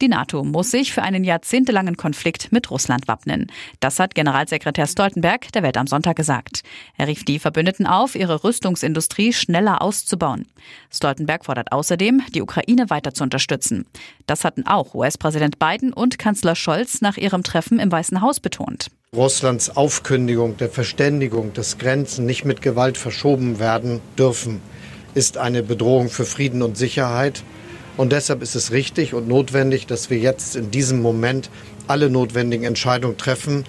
Die NATO muss sich für einen jahrzehntelangen Konflikt mit Russland wappnen. Das hat Generalsekretär Stoltenberg der Welt am Sonntag gesagt. Er rief die Verbündeten auf, ihre Rüstungsindustrie schneller auszubauen. Stoltenberg fordert außerdem, die Ukraine weiter zu unterstützen. Das hatten auch US-Präsident Biden und Kanzler Scholz nach ihrem Treffen im Weißen Haus betont. Russlands Aufkündigung der Verständigung, dass Grenzen nicht mit Gewalt verschoben werden dürfen, ist eine Bedrohung für Frieden und Sicherheit. Und deshalb ist es richtig und notwendig, dass wir jetzt in diesem Moment alle notwendigen Entscheidungen treffen,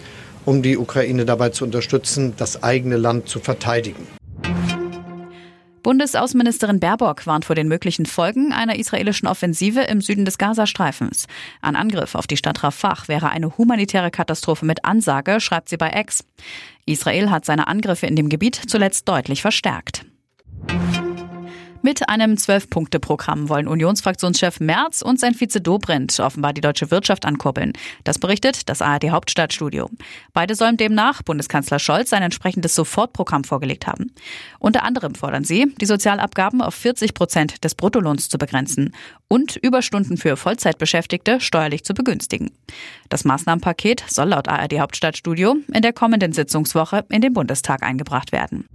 um die Ukraine dabei zu unterstützen, das eigene Land zu verteidigen. Bundesaußenministerin Baerbock warnt vor den möglichen Folgen einer israelischen Offensive im Süden des Gazastreifens. Ein Angriff auf die Stadt Rafah wäre eine humanitäre Katastrophe mit Ansage, schreibt sie bei X. Israel hat seine Angriffe in dem Gebiet zuletzt deutlich verstärkt. Mit einem Zwölf-Punkte-Programm wollen Unionsfraktionschef Merz und sein Vize Dobrindt offenbar die deutsche Wirtschaft ankurbeln. Das berichtet das ARD Hauptstadtstudio. Beide sollen demnach Bundeskanzler Scholz ein entsprechendes Sofortprogramm vorgelegt haben. Unter anderem fordern sie, die Sozialabgaben auf 40 Prozent des Bruttolohns zu begrenzen und Überstunden für Vollzeitbeschäftigte steuerlich zu begünstigen. Das Maßnahmenpaket soll laut ARD Hauptstadtstudio in der kommenden Sitzungswoche in den Bundestag eingebracht werden.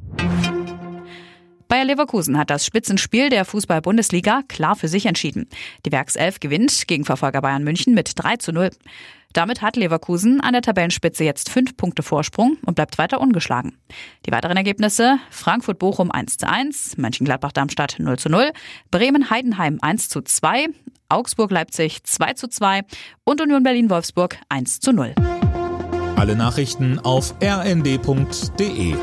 Bayer Leverkusen hat das Spitzenspiel der Fußball-Bundesliga klar für sich entschieden. Die Werkself gewinnt gegen Verfolger Bayern München mit 3 zu 0. Damit hat Leverkusen an der Tabellenspitze jetzt fünf Punkte Vorsprung und bleibt weiter ungeschlagen. Die weiteren Ergebnisse Frankfurt-Bochum 1 zu 1, Mönchengladbach-Darmstadt 0 zu 0, Bremen-Heidenheim 1 zu 2, Augsburg-Leipzig 2 zu 2 und Union Berlin-Wolfsburg 1 zu 0. Alle Nachrichten auf rnd.de